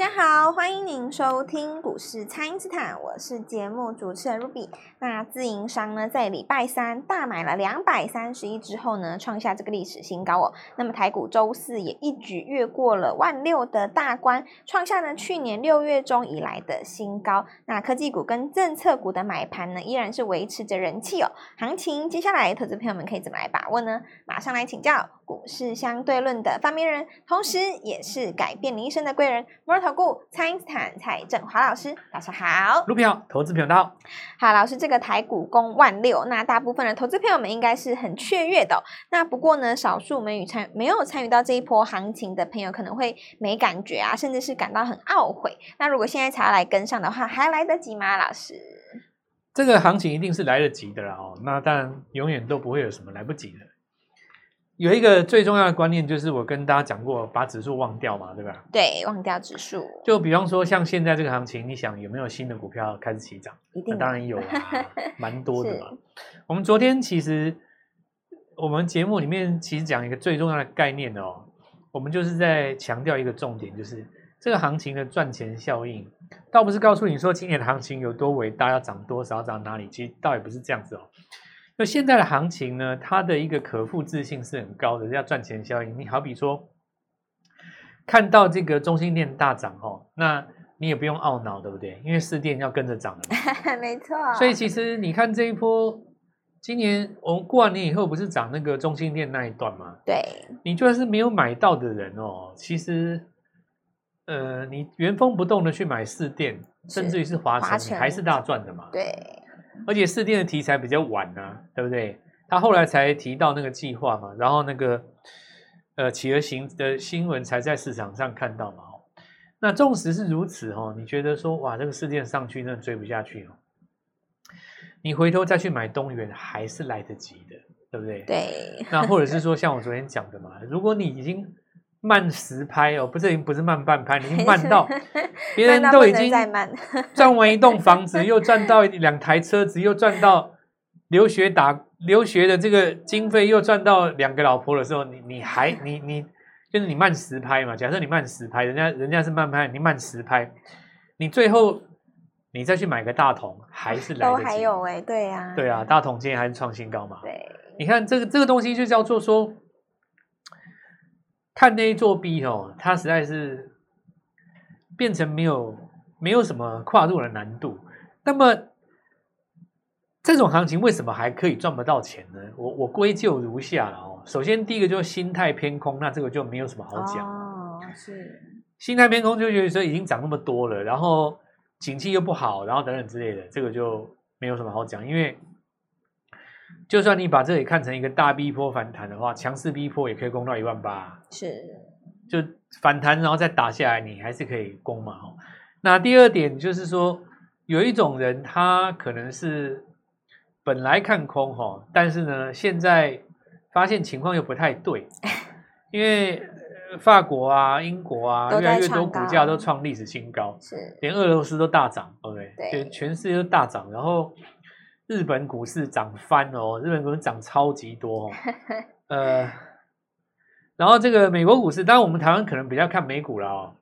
大家好，欢迎您收听股市蔡因斯坦，我是节目主持人 Ruby。那自营商呢，在礼拜三大买了两百三十亿之后呢，创下这个历史新高哦。那么台股周四也一举越过了万六的大关，创下呢去年六月中以来的新高。那科技股跟政策股的买盘呢，依然是维持着人气哦。行情接下来，投资朋友们可以怎么来把握呢？马上来请教股市相对论的发明人，同时也是改变你一生的贵人。摩尔投顾蔡英斯坦蔡振华老师，早上好，卢平好，投资朋友大家好。好，老师，这个台股攻万六，那大部分的投资朋友们应该是很雀跃的哦。那不过呢，少数没与参没有参与到这一波行情的朋友，可能会没感觉啊，甚至是感到很懊悔。那如果现在才要来跟上的话，还来得及吗？老师，这个行情一定是来得及的啦哦。那当然，永远都不会有什么来不及的。有一个最重要的观念，就是我跟大家讲过，把指数忘掉嘛，对吧？对，忘掉指数。就比方说，像现在这个行情，你想有没有新的股票开始起涨？一定，当然有啊，蛮多的嘛。我们昨天其实，我们节目里面其实讲一个最重要的概念哦，我们就是在强调一个重点，就是这个行情的赚钱效应，倒不是告诉你说今年的行情有多伟大，要涨多少，涨哪里，其实倒也不是这样子哦。那现在的行情呢，它的一个可复制性是很高的，要赚钱效应。你好比说，看到这个中心店大涨哦，那你也不用懊恼，对不对？因为四电要跟着涨了。没错。所以其实你看这一波，今年我们过完年以后不是涨那个中心店那一段吗？对。你就算是没有买到的人哦，其实，呃，你原封不动的去买四电，甚至于是华城，你还是大赚的嘛。对。而且士电的题材比较晚啊，对不对？他后来才提到那个计划嘛，然后那个呃企鹅行的新闻才在市场上看到嘛。那纵使是如此哦，你觉得说哇，这个士电上去真的追不下去哦？你回头再去买东元还是来得及的，对不对？对。那或者是 说像我昨天讲的嘛，如果你已经慢十拍哦，不是，不是慢半拍，你 已经慢到 别人都已经赚 完一栋房子，又赚到两台车子，又赚到留学打留学的这个经费，又赚到两个老婆的时候，你你还你你就是你慢十拍嘛？假设你慢十拍，人家人家是慢拍，你慢十拍，你最后你再去买个大桶，还是来得及？都还有哎、欸，对呀、啊，对啊，大桶今天还是创新高嘛？对，你看这个这个东西就叫做说。看那一座 B 哦，它实在是变成没有没有什么跨度的难度。那么这种行情为什么还可以赚不到钱呢？我我归咎如下了哦。首先第一个就是心态偏空，那这个就没有什么好讲哦。是心态偏空就觉得说已经涨那么多了，然后景气又不好，然后等等之类的，这个就没有什么好讲，因为。就算你把这里看成一个大逼坡反弹的话，强势逼波也可以攻到一万八，是，就反弹然后再打下来，你还是可以攻嘛。那第二点就是说，有一种人他可能是本来看空哈，但是呢，现在发现情况又不太对，因为法国啊、英国啊，越来越多股价都创历史新高，是，连俄罗斯都大涨，OK，对，全世界都大涨，然后。日本股市涨翻哦，日本股市涨超级多哦，呃，然后这个美国股市，当然我们台湾可能比较看美股了哦。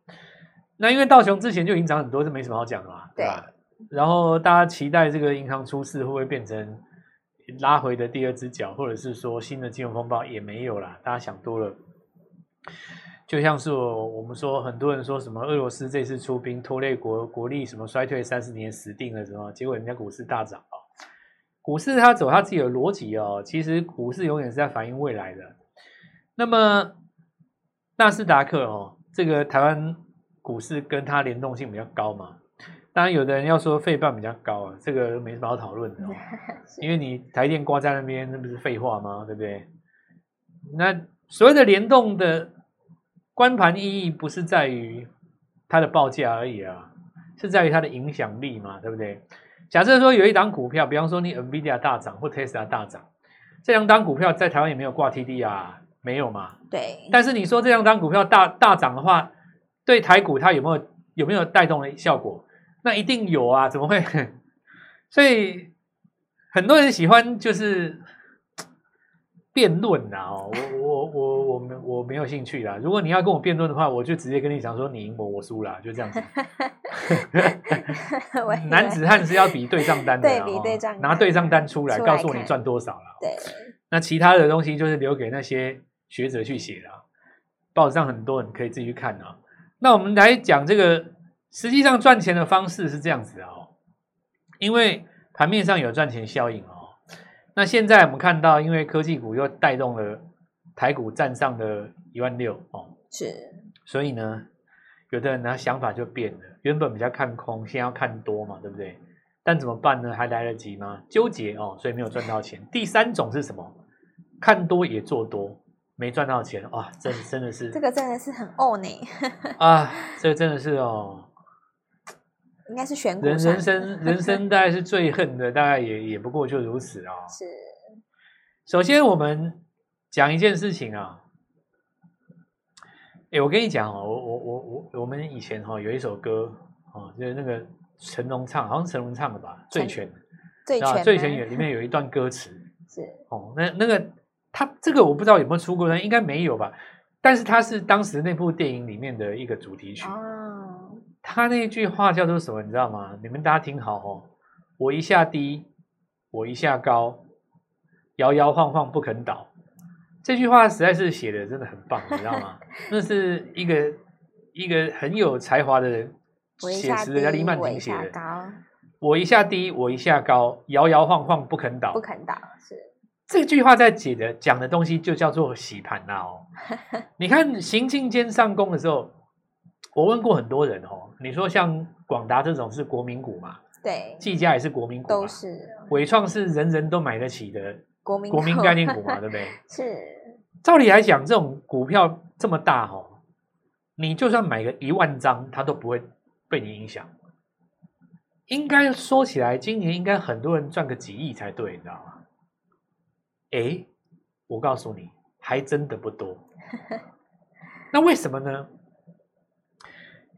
那因为道琼之前就已经涨很多，是没什么好讲的嘛，对吧？然后大家期待这个银行出事会不会变成拉回的第二只脚，或者是说新的金融风暴也没有啦，大家想多了。就像是我们说，很多人说什么俄罗斯这次出兵拖累国国力什么衰退三十年死定了什么，结果人家股市大涨啊。股市它走它自己的逻辑哦，其实股市永远是在反映未来的。那么纳斯达克哦，这个台湾股市跟它联动性比较高嘛。当然，有的人要说费半比较高啊，这个没什么好讨论的哦，因为你台电挂在那边，那不是废话吗？对不对？那所谓的联动的关盘意义，不是在于它的报价而已啊，是在于它的影响力嘛，对不对？假设说有一档股票，比方说你 NVIDIA 大涨或 Tesla 大涨，这两档股票在台湾也没有挂 TDR，没有嘛？对。但是你说这两张股票大大涨的话，对台股它有没有有没有带动的效果？那一定有啊，怎么会？所以很多人喜欢就是辩论啦哦，我我我我没我没有兴趣啦。如果你要跟我辩论的话，我就直接跟你讲说你赢我，我输了，就这样子。男子汉是要比对账单的，对，比对账，拿对账单出来，告诉我你赚多少了。对，那其他的东西就是留给那些学者去写了。报纸上很多你可以自己去看啊。那我们来讲这个，实际上赚钱的方式是这样子哦，因为盘面上有赚钱效应哦。那现在我们看到，因为科技股又带动了台股站上的一万六哦，是，所以呢，有的人呢想法就变了，原本比较看空，现在要看多嘛，对不对？但怎么办呢？还来得及吗？纠结哦，所以没有赚到钱。第三种是什么？看多也做多，没赚到钱哇，真的真的是这个真的是很哦呢 啊，这个真的是哦。应该是选股人人生人生大概是最恨的，大概也也不过就如此啊。是，首先我们讲一件事情啊。哎，我跟你讲哦，我我我我我们以前哈有一首歌啊，就是那个成龙唱，好像成龙唱的吧，《醉拳》。醉拳。醉拳里面有一段歌词 是哦，那那个他这个我不知道有没有出过，应该没有吧？但是他是当时那部电影里面的一个主题曲。哦他那句话叫做什么？你知道吗？你们大家听好哦。我一下低，我一下高，摇摇晃晃不肯倒。这句话实在是写的真的很棒，你知道吗？那是一个一个很有才华的人写词的，叫李曼婷写的。我一下低，我一下高，摇摇晃晃不肯倒。不肯倒是这句话在解的讲的东西就叫做洗盘呐哦。你看行进间上攻的时候。我问过很多人哦，你说像广达这种是国民股嘛？对，技嘉也是国民股，都是伟创是人人都买得起的国民国民概念股嘛？对不对？是。照理来讲，这种股票这么大哦，你就算买个一万张，它都不会被你影响。应该说起来，今年应该很多人赚个几亿才对，你知道吗？哎，我告诉你，还真的不多。那为什么呢？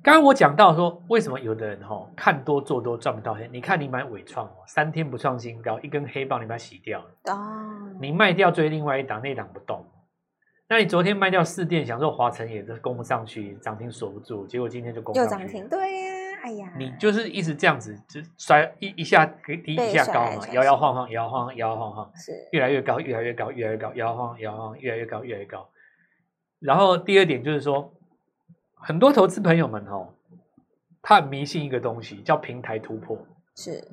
刚刚我讲到说，为什么有的人哈看多做多赚不到钱？你看你买伟创哦，三天不创新高，一根黑棒你把它洗掉了。哦。你卖掉追另外一档，那档不动。那你昨天卖掉四电，想说华晨也是攻不上去，涨停锁不住，结果今天就攻上去。又涨停，对呀，哎呀。你就是一直这样子，就摔一一下低一下高嘛，摇摇晃晃，摇摇晃晃，摇摇晃晃，是越来越高，越来越高，越来越高，摇摇晃摇晃，越来越高，越来越高。然后第二点就是说。很多投资朋友们哦，他很迷信一个东西，叫平台突破。是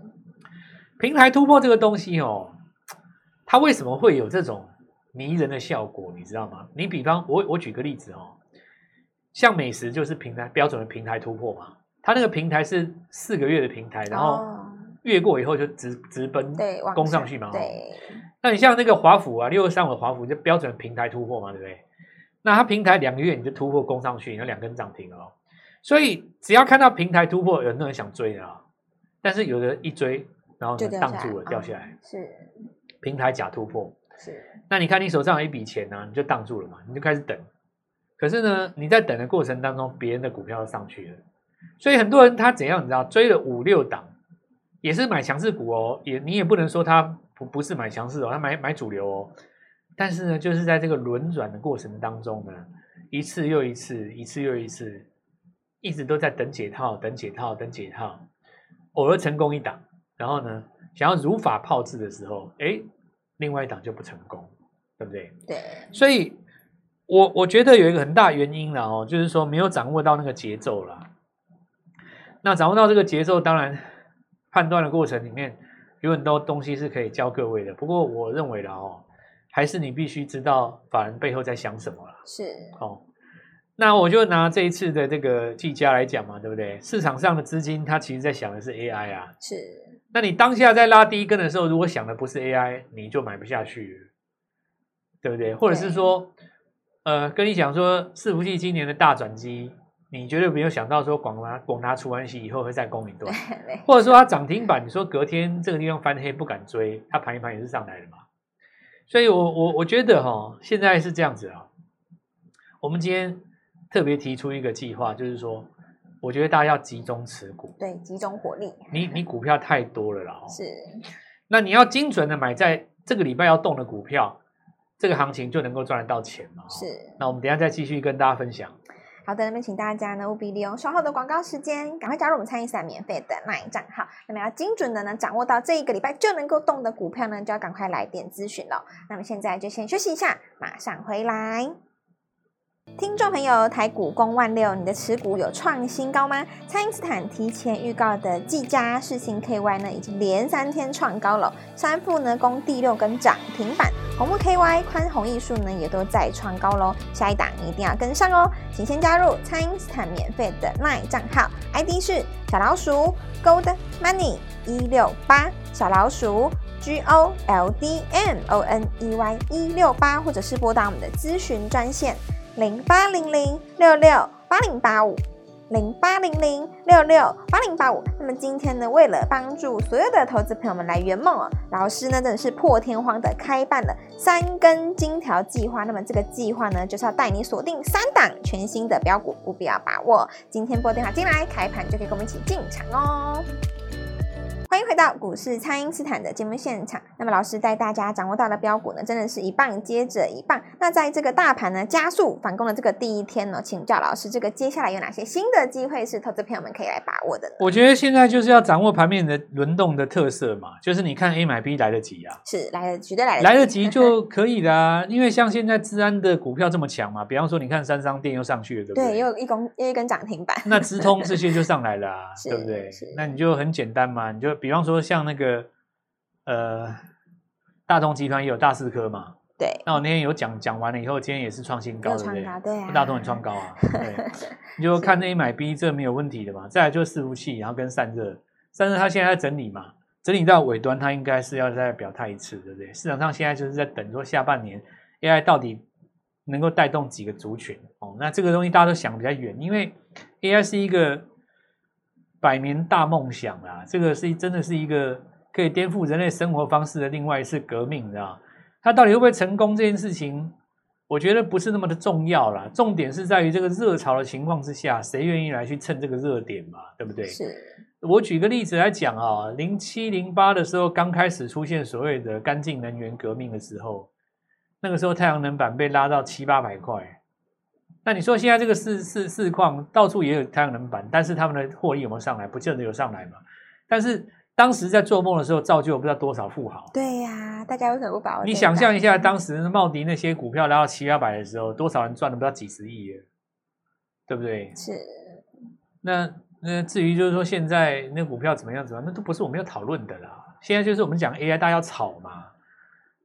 平台突破这个东西哦，它为什么会有这种迷人的效果？你知道吗？你比方我我举个例子哦，像美食就是平台标准的平台突破嘛，它那个平台是四个月的平台，然后越过以后就直直奔攻上去嘛。对，那你像那个华府啊，六二三五的华府就标准平台突破嘛，对不对？那它平台两个月你就突破攻上去，有两根涨停了哦。所以只要看到平台突破，有很多人想追啊。但是有的一追，然后就挡住了，掉下来。是平台假突破。是。那你看你手上有一笔钱呢，你就挡住了嘛，你就开始等。可是呢，你在等的过程当中，别人的股票都上去了。所以很多人他怎样，你知道，追了五六档，也是买强势股哦。也你也不能说他不不是买强势哦，他买买主流哦。但是呢，就是在这个轮转的过程当中呢，一次又一次，一次又一次，一直都在等解套，等解套，等解套，偶尔成功一档，然后呢，想要如法炮制的时候，哎，另外一档就不成功，对不对？对。所以我我觉得有一个很大原因了哦，就是说没有掌握到那个节奏了。那掌握到这个节奏，当然判断的过程里面有很多东西是可以教各位的。不过我认为了哦。还是你必须知道法人背后在想什么了。是哦，那我就拿这一次的这个技嘉来讲嘛，对不对？市场上的资金它其实在想的是 AI 啊。是。那你当下在拉第一根的时候，如果想的不是 AI，你就买不下去，对不对？或者是说，呃，跟你讲说伺服器今年的大转机，你绝对没有想到说广达广达出完息以后会再攻一段，或者说它涨停板，你说隔天这个地方翻黑不敢追，它盘一盘也是上来的嘛。所以我，我我我觉得哈、哦，现在是这样子啊。我们今天特别提出一个计划，就是说，我觉得大家要集中持股，对，集中火力。你你股票太多了啦，是。那你要精准的买在这个礼拜要动的股票，这个行情就能够赚得到钱嘛。是。那我们等一下再继续跟大家分享。好的，那么请大家呢务必利用稍后的广告时间，赶快加入我们餐饮散免费的 LINE 账号。那么要精准的呢掌握到这一个礼拜就能够动的股票呢，就要赶快来电咨询了。那么现在就先休息一下，马上回来。听众朋友，台股攻万六，你的持股有创新高吗？蔡因斯坦提前预告的技嘉、世星 KY 呢，已经连三天创高了，三富呢攻第六根涨停板，红木 KY、宽宏艺术呢也都再创高喽。下一档一定要跟上哦，请先加入蔡因斯坦免费的 LINE 账号，ID 是小老鼠 Gold Money 一六八，小老鼠 G O L D M O N E Y 一六八，或者是拨打我们的咨询专线。零八零零六六八零八五，零八零零六六八零八五。那么今天呢，为了帮助所有的投资朋友们来圆梦哦，老师呢真的是破天荒的开办了三根金条计划。那么这个计划呢，就是要带你锁定三档全新的标股，务必要把握。今天拨电话进来，开盘就可以跟我们一起进场哦。欢迎回到股市，蔡因斯坦的节目现场。那么，老师带大家掌握到的标股呢，真的是一棒接着一棒。那在这个大盘呢加速反攻的这个第一天呢，请教老师，这个接下来有哪些新的机会是投资朋友们可以来把握的呢？我觉得现在就是要掌握盘面的轮动的特色嘛，就是你看 A 买 B 来得及啊，是来得绝对来得及，来得及就可以啦。因为像现在资安的股票这么强嘛，比方说你看三商电又上去了，对不对？对，又一公又一根涨停板，那资通这些就上来了，啊，对不对？那你就很简单嘛，你就比方说像那个。呃，大同集团也有大四科嘛？对。那我那天有讲讲完了以后，今天也是创新高，对不对？对啊。大同也创高啊。对。你就看 A 买 B，这没有问题的嘛。再来就是伺服器，然后跟散热，散热它现在在整理嘛，整理到尾端，它应该是要再表态一次，对不对？市场上现在就是在等说下半年 AI 到底能够带动几个族群哦。那这个东西大家都想比较远，因为 AI 是一个。百年大梦想啊，这个是真的是一个可以颠覆人类生活方式的另外一次革命，你知道？它到底会不会成功这件事情，我觉得不是那么的重要啦。重点是在于这个热潮的情况之下，谁愿意来去蹭这个热点嘛？对不对？是。我举个例子来讲啊，零七零八的时候刚开始出现所谓的干净能源革命的时候，那个时候太阳能板被拉到七八百块。那你说现在这个市市市况到处也有太阳能板，但是他们的获利有没有上来？不见得有上来嘛。但是当时在做梦的时候，造就不知道多少富豪。对呀、啊，大家为什么不把握？你想象一下，当时茂迪那些股票来到七八百的时候，多少人赚了不知道几十亿耶，对不对？是。那那至于就是说现在那股票怎么样怎么样，那都不是我们要讨论的啦。现在就是我们讲 AI，大家要炒嘛，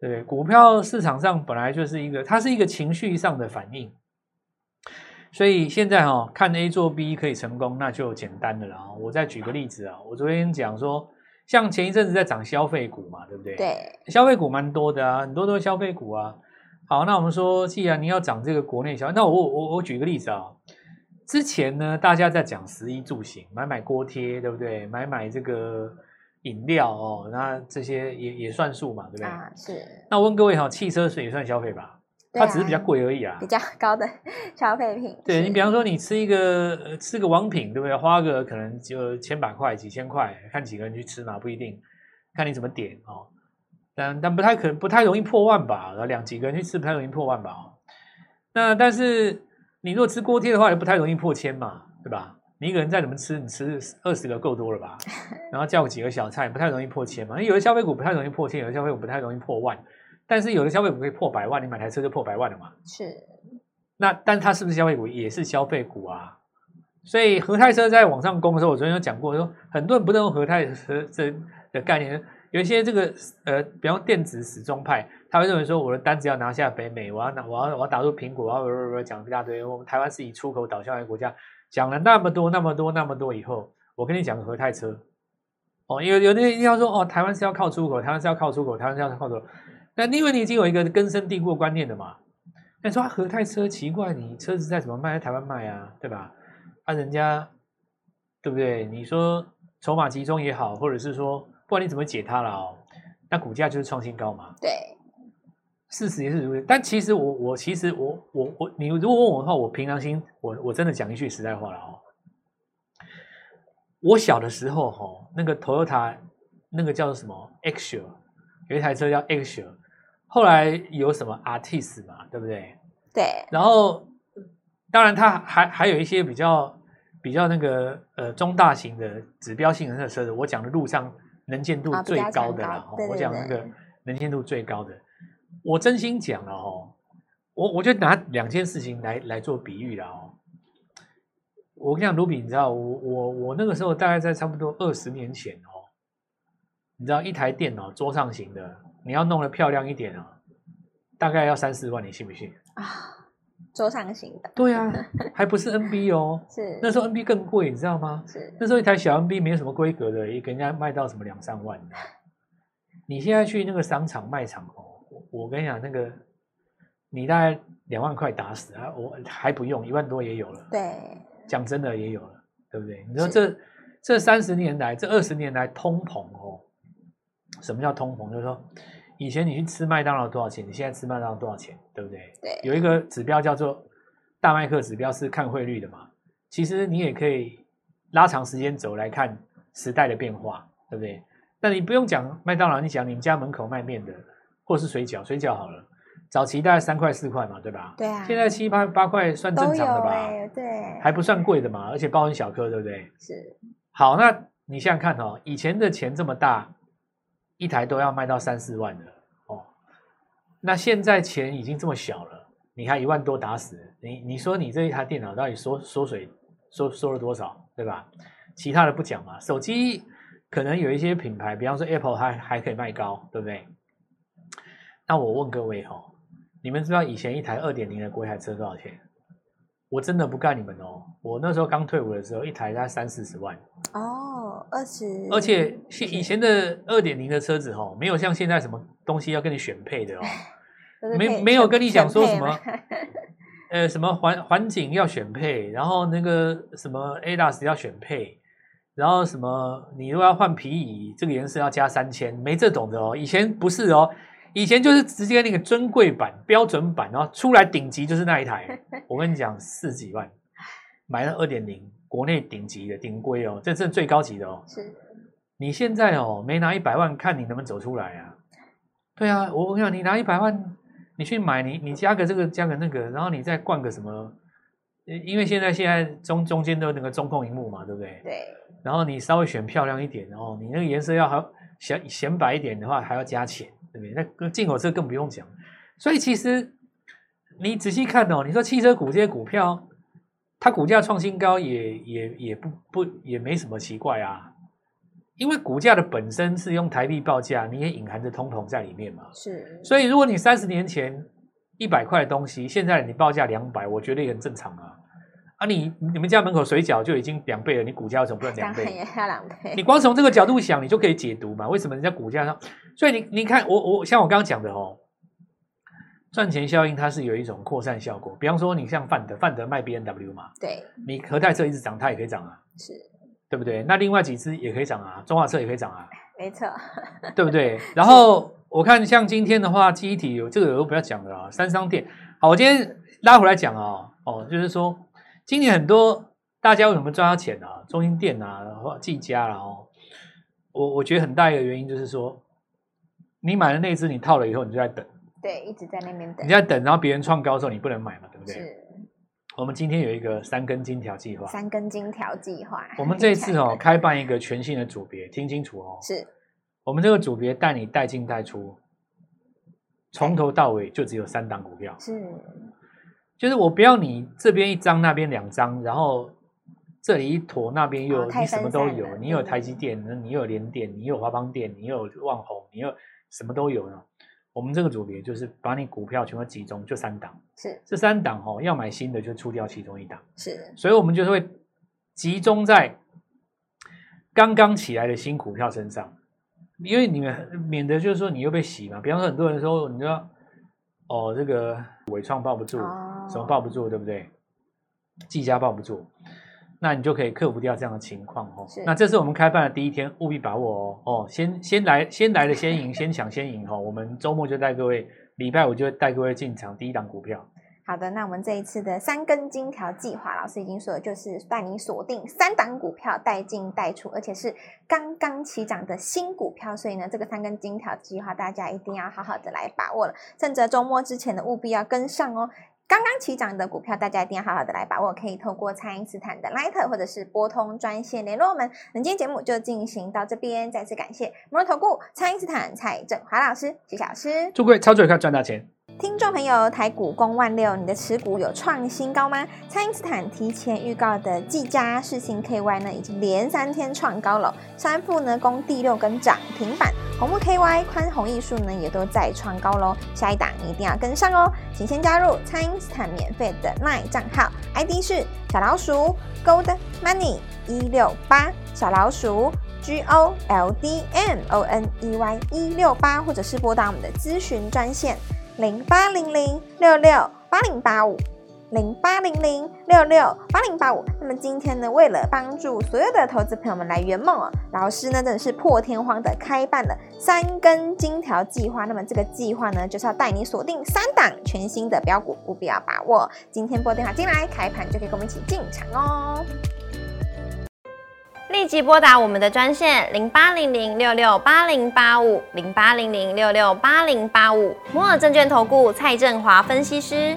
对不对？股票市场上本来就是一个，它是一个情绪上的反应。所以现在哈、哦、看 A 做 B 可以成功，那就简单的了啊！我再举个例子啊，我昨天讲说，像前一阵子在涨消费股嘛，对不对？对，消费股蛮多的啊，很多都是消费股啊。好，那我们说，既然你要涨这个国内消费，那我我我举个例子啊，之前呢大家在讲食衣住行，买买锅贴，对不对？买买这个饮料哦，那这些也也算数嘛，对不对？啊，是。那我问各位哈，汽车是也算消费吧？它只是比较贵而已啊，比较高的消费品。对，你比方说，你吃一个吃个王品，对不对？花个可能就千把块、几千块，看几个人去吃嘛，不一定，看你怎么点哦。但但不太可能，不太容易破万吧？两几个人去吃，不太容易破万吧？哦。那但是你如果吃锅贴的话，也不太容易破千嘛，对吧？你一个人再怎么吃，你吃二十个够多了吧？然后叫几个小菜，不太容易破千嘛。有的消费股不太容易破千，有的消费股不太容易破万。但是有的消费股可以破百万，你买台车就破百万了嘛？是。那但它是不是消费股？也是消费股啊。所以和泰车在往上攻的时候，我昨天有讲过，说很多人不认同和泰车这的概念。有一些这个呃，比方电子死忠派，他会认为说，我的单子要拿下北美，我要拿，我要我要打入苹果，我要讲一大堆。我们台湾是以出口导向的国家，讲了那么多那么多那么多以后，我跟你讲个和泰车哦，有有的人要说哦，台湾是要靠出口，台湾是要靠出口，台湾是要靠出口。那因为你已经有一个根深蒂固的观念的嘛，那你说和泰车奇怪，你车子在怎么卖在台湾卖啊，对吧？啊，人家对不对？你说筹码集中也好，或者是说不管你怎么解它了哦，那股价就是创新高嘛。对，事实也是如此。但其实我我其实我我我，你如果问我的话，我平常心，我我真的讲一句实在话了哦。我小的时候哈，那个 Toyota 那个叫做什么 Axle 有一台车叫 Action，后来有什么 Artist 嘛，对不对？对。然后，当然它还还有一些比较比较那个呃中大型的指标性的那个车子，我讲的路上能见度最高的了，哦，我讲那个能见度最高的，我真心讲了哦，我我就拿两件事情来来做比喻了哦。我跟你讲，卢比，你知道我我我那个时候大概在差不多二十年前哦，你知道一台电脑桌上型的，你要弄得漂亮一点啊，大概要三四万，你信不信啊？桌上型的，对啊，还不是 NB 哦，是那时候 NB 更贵，你知道吗？是那时候一台小 NB 没有什么规格的，也给人家卖到什么两三万。你现在去那个商场卖场哦，我跟你讲那个，你大概两万块打死啊，我还不用一万多也有了。对。讲真的也有了，对不对？你说这这三十年来，这二十年来通膨哦，什么叫通膨？就是说，以前你去吃麦当劳多少钱，你现在吃麦当劳多少钱，对不对？对。有一个指标叫做大麦克指标，是看汇率的嘛。其实你也可以拉长时间轴来看时代的变化，对不对？那你不用讲麦当劳，你讲你们家门口卖面的，或是水饺，水饺好了。早期大概三块四块嘛，对吧？对啊。现在七八八块算正常的吧？欸、对。还不算贵的嘛，而且包很小颗，对不对？是。好，那你想想看哦，以前的钱这么大，一台都要卖到三四万的哦。那现在钱已经这么小了，你还一万多打死你？你说你这一台电脑到底缩缩水缩缩了多少，对吧？其他的不讲嘛，手机可能有一些品牌，比方说 Apple 还还可以卖高，对不对？那我问各位哈、哦。你们知道以前一台二点零的国产车多少钱？我真的不干你们哦！我那时候刚退伍的时候，一台大概三四十万哦，二十。而且现以前的二点零的车子哦，没有像现在什么东西要跟你选配的哦，没没有跟你讲说什么，呃，什么环环境要选配，然后那个什么 ADAS 要选配，然后什么你如果要换皮椅，这个颜色要加三千，没这种的哦。以前不是哦。以前就是直接那个尊贵版、标准版，然后出来顶级就是那一台。我跟你讲，四几万买了二点零，国内顶级的顶规哦，这是最高级的哦。是。你现在哦，没拿一百万，看你能不能走出来啊？对啊，我跟你讲，你拿一百万，你去买，你你加个这个，加个那个，然后你再灌个什么？因为现在现在中中间都有那个中控荧幕嘛，对不对？对。然后你稍微选漂亮一点，然后你那个颜色要好显显白一点的话，还要加钱。对不对？那进口车更不用讲，所以其实你仔细看哦，你说汽车股这些股票，它股价创新高也也也不不也没什么奇怪啊，因为股价的本身是用台币报价，你也隐含着通膨在里面嘛。是，所以如果你三十年前一百块的东西，现在你报价两百，我觉得也很正常啊。啊你，你你们家门口水饺就已经两倍了，你股价为什么不能两倍？也要两倍。你光从这个角度想，你就可以解读嘛？为什么人家股价上？所以你你看，我我像我刚刚讲的哦，赚钱效应它是有一种扩散效果。比方说，你像范德，范德卖 B N W 嘛，对，你和泰车一直涨，它也可以涨啊，是，对不对？那另外几只也可以涨啊，中华车也可以涨啊，没错，对不对？然后我看像今天的话，记忆体有这个我不要讲了啊，三商店。好，我今天拉回来讲啊，哦，就是说。今年很多大家为什么赚到钱啊？中心店啊，或技嘉啦哦，我我觉得很大一个原因就是说，你买了那只，你套了以后，你就在等，对，一直在那边等，你在等，然后别人创高的时候，你不能买嘛，对不对？是。我们今天有一个三根金条计划，三根金条计划。我们这一次哦，开办一个全新的组别，听清楚哦，是我们这个组别带你带进带出，从头到尾就只有三档股票，是。就是我不要你这边一张那边两张，然后这里一坨那边又有，你什么都有，你有台积电，你有联电，你有华邦电，你有旺宏，你有什么都有呢？我们这个组别就是把你股票全部集中，就三档，是这三档哦，要买新的就出掉其中一档，是，所以我们就是会集中在刚刚起来的新股票身上，因为你们免得就是说你又被洗嘛，比方说很多人说你知道。哦，这个伟创抱不住，哦、什么抱不住，对不对？技嘉抱不住，那你就可以克服掉这样的情况哦。那这是我们开办的第一天，务必把握哦。哦，先先来，先来的先赢，先抢先赢哈、哦。我们周末就带各位，礼拜五就带各位进场第一档股票。好的，那我们这一次的三根金条计划，老师已经说了，就是带你锁定三档股票，带进带出，而且是刚刚起涨的新股票。所以呢，这个三根金条计划，大家一定要好好的来把握了，趁着周末之前的务必要跟上哦。刚刚起涨的股票，大家一定要好好的来把握，可以透过蔡因斯坦的 Line 或者是拨通专线联络我们。那今天节目就进行到这边，再次感谢摩尔投顾蔡因斯坦蔡振华老师，谢谢老师，祝各位操作愉快，赚大钱。听众朋友，台股攻万六，你的持股有创新高吗？蔡因斯坦提前预告的技嘉、世芯 KY 呢，已经连三天创高了，三富呢攻第六根涨停板，红木 KY、宽宏艺术呢也都在创高喽。下一档一定要跟上哦，请先加入蔡因斯坦免费的 LINE 账号，ID 是小老鼠 Gold Money 一六八，小老鼠 G O L D M O N E Y 一六八，或者是拨打我们的咨询专线。零八零零六六八零八五，零八零零六六八零八五。那么今天呢，为了帮助所有的投资朋友们来圆梦哦，老师呢真的是破天荒的开办了三根金条计划。那么这个计划呢，就是要带你锁定三档全新的标股，务必要把握。今天拨电话进来，开盘就可以跟我们一起进场哦。立即拨打我们的专线零八零零六六八零八五零八零零六六八零八五摩尔证券投顾蔡振华分析师。